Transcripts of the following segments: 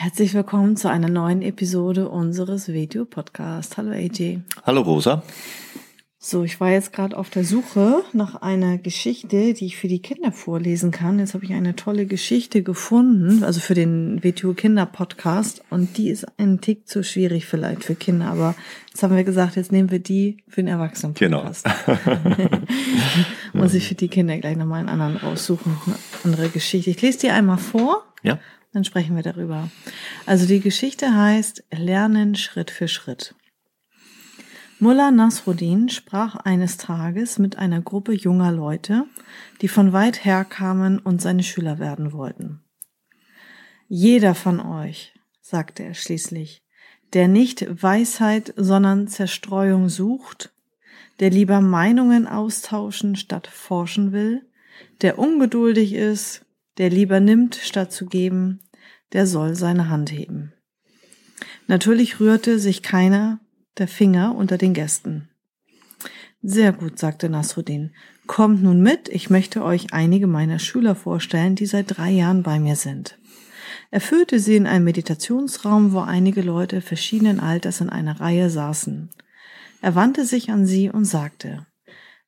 Herzlich willkommen zu einer neuen Episode unseres Video-Podcasts. Hallo AJ. Hallo Rosa. So, ich war jetzt gerade auf der Suche nach einer Geschichte, die ich für die Kinder vorlesen kann. Jetzt habe ich eine tolle Geschichte gefunden, also für den WTO Kinder Podcast. Und die ist ein Tick zu schwierig vielleicht für Kinder, aber jetzt haben wir gesagt, jetzt nehmen wir die für den Erwachsenen Podcast. Genau. Muss ich für die Kinder gleich nochmal einen anderen raussuchen, eine andere Geschichte. Ich lese die einmal vor. Ja. Dann sprechen wir darüber. Also die Geschichte heißt Lernen Schritt für Schritt. Mullah Nasruddin sprach eines Tages mit einer Gruppe junger Leute, die von weit her kamen und seine Schüler werden wollten. Jeder von euch, sagte er schließlich, der nicht Weisheit, sondern Zerstreuung sucht, der lieber Meinungen austauschen statt forschen will, der ungeduldig ist, der lieber nimmt, statt zu geben, der soll seine Hand heben. Natürlich rührte sich keiner der Finger unter den Gästen. Sehr gut, sagte Nasruddin. Kommt nun mit, ich möchte euch einige meiner Schüler vorstellen, die seit drei Jahren bei mir sind. Er führte sie in einen Meditationsraum, wo einige Leute verschiedenen Alters in einer Reihe saßen. Er wandte sich an sie und sagte,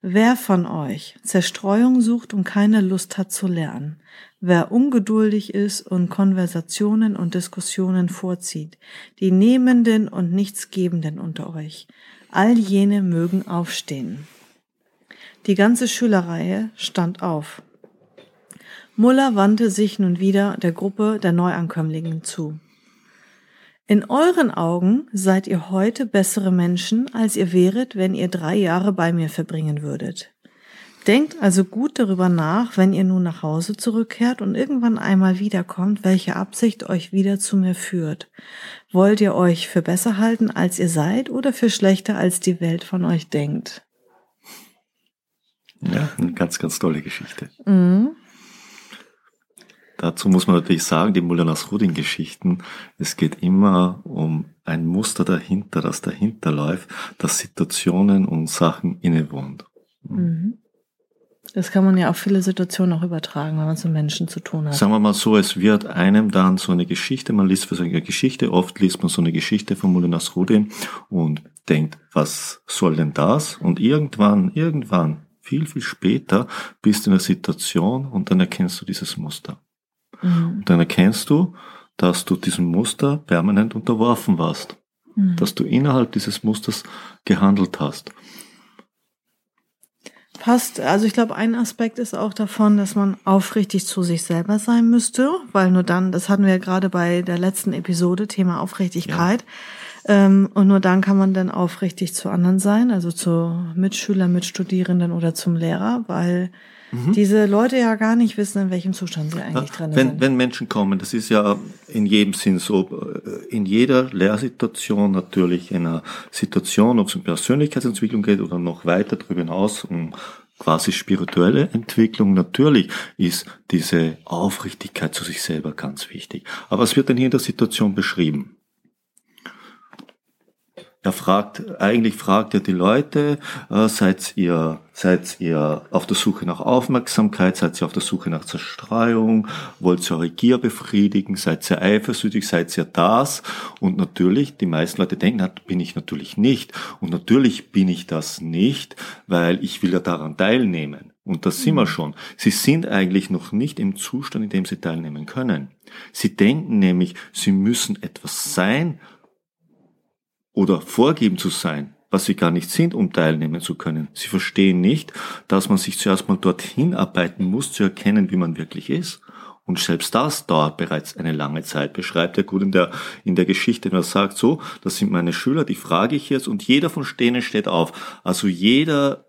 Wer von euch Zerstreuung sucht und keine Lust hat zu lernen, wer ungeduldig ist und Konversationen und Diskussionen vorzieht, die Nehmenden und Nichtsgebenden unter euch, all jene mögen aufstehen. Die ganze Schülerreihe stand auf. Muller wandte sich nun wieder der Gruppe der Neuankömmlingen zu. In euren Augen seid ihr heute bessere Menschen, als ihr wäret, wenn ihr drei Jahre bei mir verbringen würdet. Denkt also gut darüber nach, wenn ihr nun nach Hause zurückkehrt und irgendwann einmal wiederkommt, welche Absicht euch wieder zu mir führt. Wollt ihr euch für besser halten, als ihr seid, oder für schlechter, als die Welt von euch denkt? Ja, eine ganz, ganz tolle Geschichte. Mhm. Dazu muss man natürlich sagen, die Mullah Nasruddin-Geschichten, es geht immer um ein Muster dahinter, das dahinter läuft, das Situationen und Sachen innewohnt. Mhm. Das kann man ja auf viele Situationen auch übertragen, wenn man es mit Menschen zu tun hat. Sagen wir mal so, es wird einem dann so eine Geschichte, man liest für so eine Geschichte, oft liest man so eine Geschichte von Mullah Nasruddin und denkt, was soll denn das? Und irgendwann, irgendwann, viel, viel später bist du in einer Situation und dann erkennst du dieses Muster. Mhm. Und dann erkennst du, dass du diesem Muster permanent unterworfen warst. Mhm. Dass du innerhalb dieses Musters gehandelt hast. Passt. Also ich glaube, ein Aspekt ist auch davon, dass man aufrichtig zu sich selber sein müsste, weil nur dann, das hatten wir ja gerade bei der letzten Episode, Thema Aufrichtigkeit. Ja. Ähm, und nur dann kann man dann aufrichtig zu anderen sein, also zu Mitschülern, Mitstudierenden oder zum Lehrer, weil mhm. diese Leute ja gar nicht wissen, in welchem Zustand sie eigentlich ja, drin wenn, sind. Wenn Menschen kommen, das ist ja in jedem Sinn so, in jeder Lehrsituation natürlich in einer Situation, ob es um Persönlichkeitsentwicklung geht oder noch weiter darüber hinaus, um quasi spirituelle Entwicklung, natürlich ist diese Aufrichtigkeit zu sich selber ganz wichtig. Aber was wird denn hier in der Situation beschrieben? Er fragt, eigentlich fragt er die Leute, äh, seid ihr, seid ihr auf der Suche nach Aufmerksamkeit, seid ihr auf der Suche nach Zerstreuung, wollt ihr eure Gier befriedigen, seid ihr eifersüchtig, seid ihr das? Und natürlich, die meisten Leute denken, na, bin ich natürlich nicht. Und natürlich bin ich das nicht, weil ich will ja daran teilnehmen. Und das sind wir mhm. schon. Sie sind eigentlich noch nicht im Zustand, in dem sie teilnehmen können. Sie denken nämlich, sie müssen etwas sein, oder vorgeben zu sein, was sie gar nicht sind, um teilnehmen zu können. Sie verstehen nicht, dass man sich zuerst mal dorthin arbeiten muss, zu erkennen, wie man wirklich ist. Und selbst das dauert bereits eine lange Zeit, beschreibt er gut in der, in der Geschichte. Er sagt so, das sind meine Schüler, die frage ich jetzt und jeder von denen steht auf. Also jeder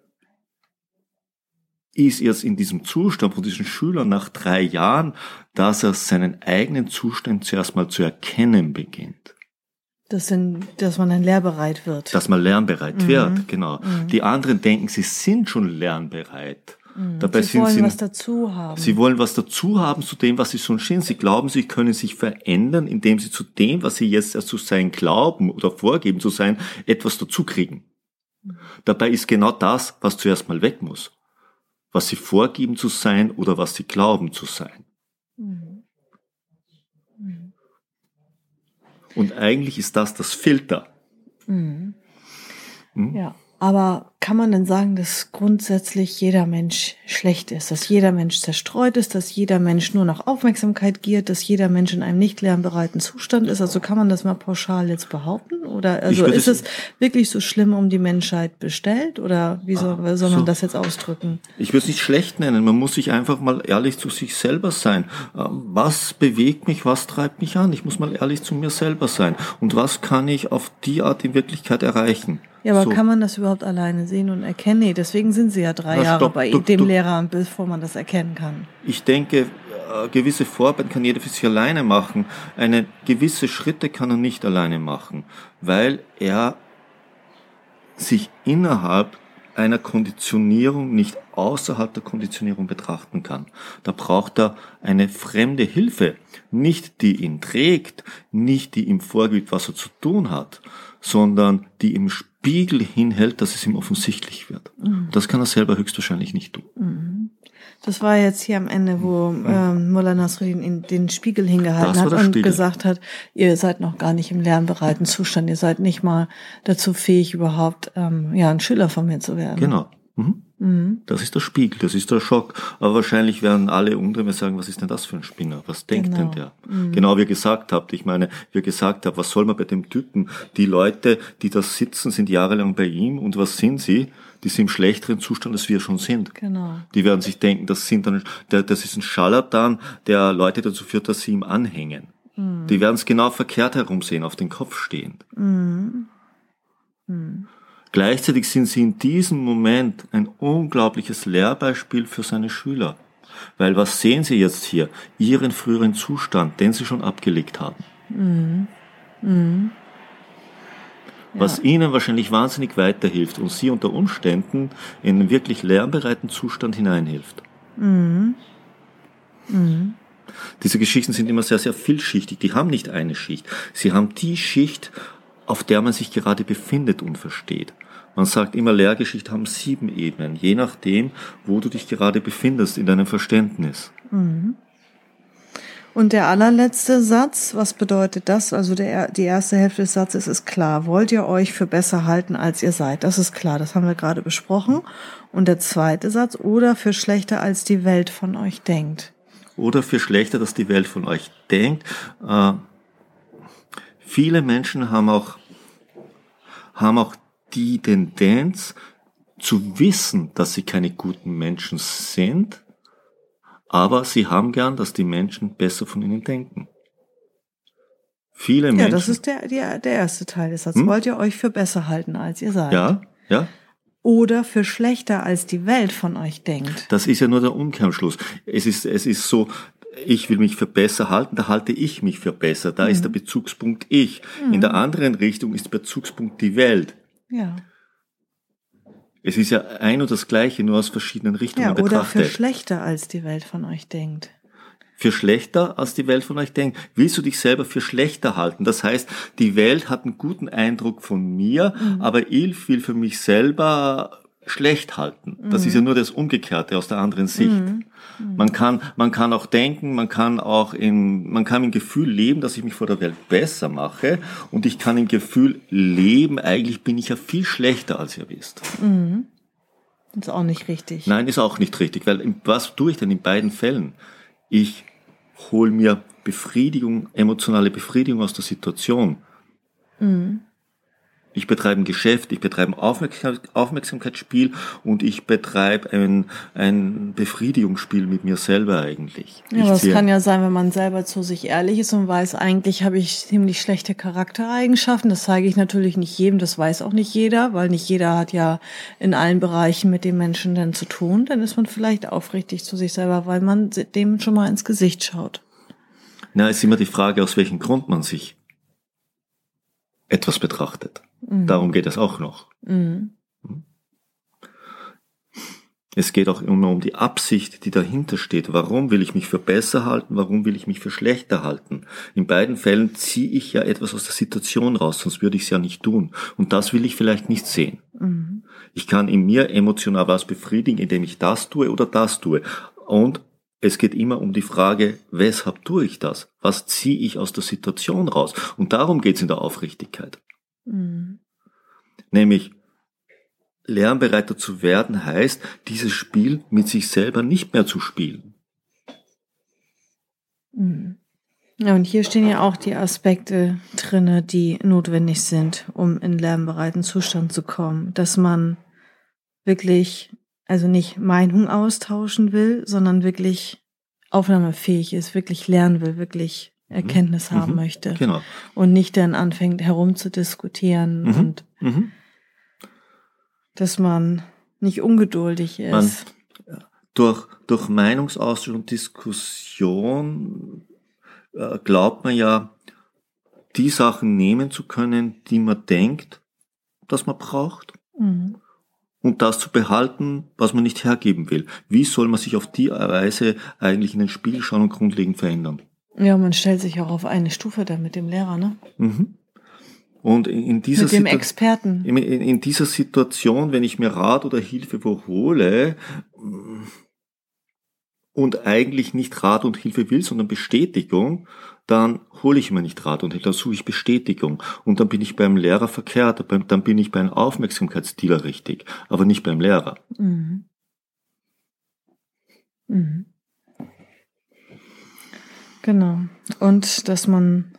ist jetzt in diesem Zustand von diesen Schülern nach drei Jahren, dass er seinen eigenen Zustand zuerst mal zu erkennen beginnt. Das sind, dass man dann lehrbereit wird. Dass man lernbereit mhm. wird, genau. Mhm. Die anderen denken, sie sind schon lernbereit. Mhm. Dabei sie wollen sie, was dazu haben. Sie wollen was dazu haben zu dem, was sie schon sind. Sie glauben, sie können sich verändern, indem sie zu dem, was sie jetzt zu sein glauben oder vorgeben zu sein, etwas dazu kriegen. Mhm. Dabei ist genau das, was zuerst mal weg muss. Was sie vorgeben zu sein oder was sie glauben zu sein. Mhm. mhm. Und eigentlich ist das das Filter. Mhm. Hm? Ja. Aber kann man denn sagen, dass grundsätzlich jeder Mensch schlecht ist, dass jeder Mensch zerstreut ist, dass jeder Mensch nur nach Aufmerksamkeit giert, dass jeder Mensch in einem nicht lernbereiten Zustand ist? Also kann man das mal pauschal jetzt behaupten? Oder also ist es wirklich so schlimm um die Menschheit bestellt? Oder wie soll, ah, soll man so. das jetzt ausdrücken? Ich würde es nicht schlecht nennen. Man muss sich einfach mal ehrlich zu sich selber sein. Ähm, was bewegt mich? Was treibt mich an? Ich muss mal ehrlich zu mir selber sein. Und was kann ich auf die Art in Wirklichkeit erreichen? Ja, aber so. kann man das überhaupt alleine sehen und erkennen? Nee, deswegen sind Sie ja drei Na, Jahre stopp, bei du, dem du, Lehrer, bevor man das erkennen kann. Ich denke, äh, gewisse Vorarbeit kann jeder für sich alleine machen. Eine gewisse Schritte kann er nicht alleine machen, weil er sich innerhalb einer Konditionierung nicht außerhalb der Konditionierung betrachten kann. Da braucht er eine fremde Hilfe, nicht die ihn trägt, nicht die ihm vorgibt, was er zu tun hat, sondern die ihm Spiegel hinhält, dass es ihm offensichtlich wird. Mhm. Das kann er selber höchstwahrscheinlich nicht tun. Mhm. Das war jetzt hier am Ende, wo mhm. ähm, Mullah Nasruddin den Spiegel hingehalten hat und Spiegel. gesagt hat, ihr seid noch gar nicht im lernbereiten Zustand, ihr seid nicht mal dazu fähig, überhaupt ähm, ja ein Schüler von mir zu werden. Genau. Mhm. Mhm. Das ist der Spiegel, das ist der Schock. Aber wahrscheinlich werden alle unter mir sagen, was ist denn das für ein Spinner? Was denkt genau. denn der? Mhm. Genau wie ihr gesagt habt. Ich meine, wie ihr gesagt habt, was soll man bei dem Typen? Die Leute, die da sitzen, sind jahrelang bei ihm und was sind sie? Die sind im schlechteren Zustand, als wir schon sind. Genau. Die werden sich denken, das sind dann, das ist ein Scharlatan, der Leute dazu führt, dass sie ihm anhängen. Mhm. Die werden es genau verkehrt herum sehen, auf den Kopf stehend. Mhm. Mhm. Gleichzeitig sind sie in diesem Moment ein unglaubliches Lehrbeispiel für seine Schüler. Weil was sehen sie jetzt hier? Ihren früheren Zustand, den sie schon abgelegt haben. Mhm. Mhm. Was ja. ihnen wahrscheinlich wahnsinnig weiterhilft und sie unter Umständen in einen wirklich lernbereiten Zustand hineinhilft. Mhm. Mhm. Diese Geschichten sind immer sehr, sehr vielschichtig. Die haben nicht eine Schicht. Sie haben die Schicht, auf der man sich gerade befindet und versteht. Man sagt immer, Lehrgeschichte haben sieben Ebenen, je nachdem, wo du dich gerade befindest in deinem Verständnis. Mhm. Und der allerletzte Satz, was bedeutet das? Also der, die erste Hälfte des Satzes ist klar. Wollt ihr euch für besser halten, als ihr seid? Das ist klar, das haben wir gerade besprochen. Und der zweite Satz, oder für schlechter, als die Welt von euch denkt. Oder für schlechter, dass die Welt von euch denkt. Äh, viele Menschen haben auch, haben auch die Tendenz zu wissen, dass sie keine guten Menschen sind, aber sie haben gern, dass die Menschen besser von ihnen denken. Viele Menschen. Ja, das ist der, der, der erste Teil des Satzes. Hm? Wollt ihr euch für besser halten, als ihr seid? Ja, ja. Oder für schlechter, als die Welt von euch denkt. Das ist ja nur der Umkehrschluss. Es ist, es ist so, ich will mich für besser halten, da halte ich mich für besser. Da mhm. ist der Bezugspunkt ich. Mhm. In der anderen Richtung ist der Bezugspunkt die Welt. Ja. Es ist ja ein und das Gleiche, nur aus verschiedenen Richtungen ja, oder betrachtet. Oder für schlechter, als die Welt von euch denkt. Für schlechter, als die Welt von euch denkt. Willst du dich selber für schlechter halten? Das heißt, die Welt hat einen guten Eindruck von mir, mhm. aber ich will für mich selber schlecht halten. Das mhm. ist ja nur das Umgekehrte aus der anderen Sicht. Mhm. mhm. Man kann, man kann auch denken, man kann auch in, man kann im Gefühl leben, dass ich mich vor der Welt besser mache und ich kann im Gefühl leben, eigentlich bin ich ja viel schlechter, als ihr wisst. Mhm. Ist auch nicht richtig. Nein, ist auch nicht richtig, weil was tue ich denn in beiden Fällen? Ich hole mir Befriedigung, emotionale Befriedigung aus der Situation. Mhm. Ich betreibe ein Geschäft, ich betreibe ein Aufmerksamkeitsspiel und ich betreibe ein, ein Befriedigungsspiel mit mir selber eigentlich. Ja, das kann ja sein, wenn man selber zu sich ehrlich ist und weiß, eigentlich habe ich ziemlich schlechte Charaktereigenschaften. Das zeige ich natürlich nicht jedem, das weiß auch nicht jeder, weil nicht jeder hat ja in allen Bereichen mit den Menschen dann zu tun. Dann ist man vielleicht aufrichtig zu sich selber, weil man dem schon mal ins Gesicht schaut. Na, ist immer die Frage, aus welchem Grund man sich etwas betrachtet. Mhm. Darum geht es auch noch. Mhm. Es geht auch immer um die Absicht, die dahinter steht. Warum will ich mich für besser halten? Warum will ich mich für schlechter halten? In beiden Fällen ziehe ich ja etwas aus der Situation raus, sonst würde ich es ja nicht tun. Und das will ich vielleicht nicht sehen. Mhm. Ich kann in mir emotional was befriedigen, indem ich das tue oder das tue. Und es geht immer um die Frage, weshalb tue ich das? Was ziehe ich aus der Situation raus? Und darum geht es in der Aufrichtigkeit. Mhm. Nämlich, lernbereiter zu werden heißt, dieses Spiel mit sich selber nicht mehr zu spielen. Mhm. Ja, und hier stehen ja auch die Aspekte drinne, die notwendig sind, um in lernbereiten Zustand zu kommen. Dass man wirklich, also nicht Meinung austauschen will, sondern wirklich aufnahmefähig ist, wirklich lernen will, wirklich. Erkenntnis mhm. haben möchte. Genau. Und nicht dann anfängt herumzudiskutieren mhm. und mhm dass man nicht ungeduldig ist. Man, durch, durch Meinungsaustausch und Diskussion äh, glaubt man ja, die Sachen nehmen zu können, die man denkt, dass man braucht. Mhm. Und das zu behalten, was man nicht hergeben will. Wie soll man sich auf die Weise eigentlich in den Spiegel schauen und grundlegend verändern? Ja, man stellt sich auch auf eine Stufe da mit dem Lehrer, ne? Mhm. Und in dieser, Mit dem Experten. In, in, dieser Situation, wenn ich mir Rat oder Hilfe wo hole und eigentlich nicht Rat und Hilfe will, sondern Bestätigung, dann hole ich mir nicht Rat und Hilfe, dann suche ich Bestätigung. Und dann bin ich beim Lehrer verkehrt, dann bin ich bei einem Aufmerksamkeitsdealer richtig, aber nicht beim Lehrer. Mhm. Mhm. Genau. Und dass man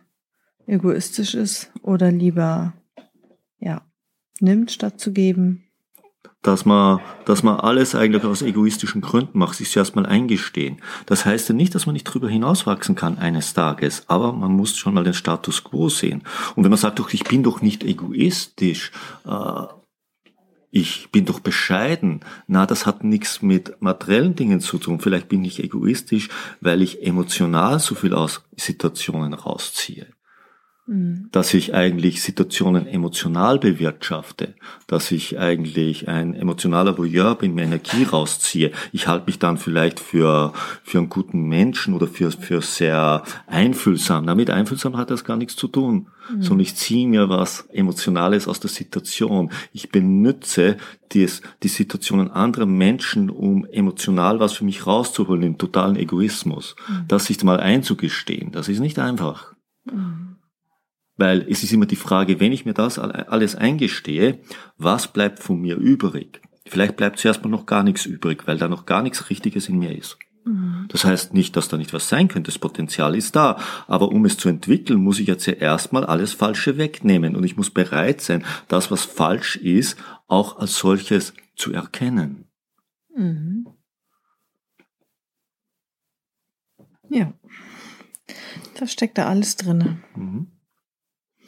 egoistisch ist oder lieber ja nimmt statt zu geben. Dass man, dass man alles eigentlich aus egoistischen Gründen macht, sich zuerst mal eingestehen. Das heißt ja nicht, dass man nicht drüber hinauswachsen kann eines Tages, aber man muss schon mal den Status quo sehen. Und wenn man sagt, doch, ich bin doch nicht egoistisch, äh, ich bin doch bescheiden. Na, das hat nichts mit materiellen Dingen zu tun. Vielleicht bin ich egoistisch, weil ich emotional so viel aus Situationen rausziehe. Mhm. dass ich eigentlich Situationen emotional bewirtschafte, dass ich eigentlich ein emotionaler Voyeur bin, mir Energie rausziehe. Ich halte mich dann vielleicht für, für einen guten Menschen oder für, für sehr einfühlsam. Damit einfühlsam hat das gar nichts zu tun, mhm. sondern ich ziehe mir was Emotionales aus der Situation. Ich benütze dies, die Situationen anderer Menschen, um emotional was für mich rauszuholen, den totalen Egoismus. Mhm. Das sich mal einzugestehen, das ist nicht einfach. Mhm. Weil es ist immer die Frage, wenn ich mir das alles eingestehe, was bleibt von mir übrig? Vielleicht bleibt zuerst mal noch gar nichts übrig, weil da noch gar nichts Richtiges in mir ist. Mhm. Das heißt nicht, dass da nicht was sein könnte, das Potenzial ist da. Aber um es zu entwickeln, muss ich jetzt ja erstmal alles Falsche wegnehmen. Und ich muss bereit sein, das, was falsch ist, auch als solches zu erkennen. Mhm. Ja, da steckt da alles drin. Mhm.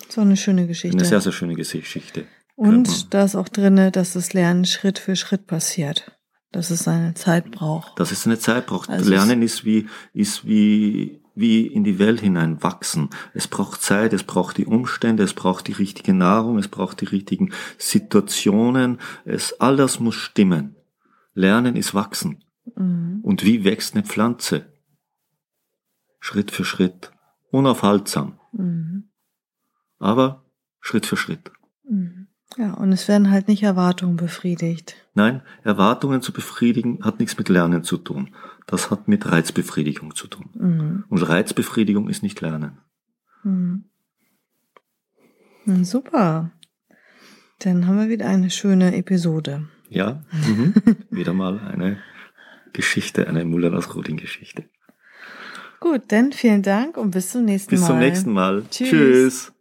So eine schöne Geschichte. Eine sehr, sehr schöne Geschichte. Und da ist auch drinne, dass das Lernen Schritt für Schritt passiert. Dass es seine Zeit braucht. Dass es eine Zeit braucht. Also Lernen ist wie, ist wie, wie in die Welt hinein wachsen. Es braucht Zeit, es braucht die Umstände, es braucht die richtige Nahrung, es braucht die richtigen Situationen. Es, all das muss stimmen. Lernen ist wachsen. Mhm. Und wie wächst eine Pflanze? Schritt für Schritt. Unaufhaltsam. Mhm aber Schritt für Schritt. Mhm. Ja, und es werden halt nicht Erwartungen befriedigt. Nein, Erwartungen zu befriedigen hat nichts mit Lernen zu tun. Das hat mit Reizbefriedigung zu tun. Mhm. Und Reizbefriedigung ist nicht Lernen. Mhm. Super. Dann haben wir wieder eine schöne Episode. Ja, mhm. wieder mal eine Geschichte, eine Muller-Nasrudin-Geschichte. Gut, dann vielen Dank und bis zum nächsten bis Mal. Bis zum nächsten Mal. Tschüss. Tschüss.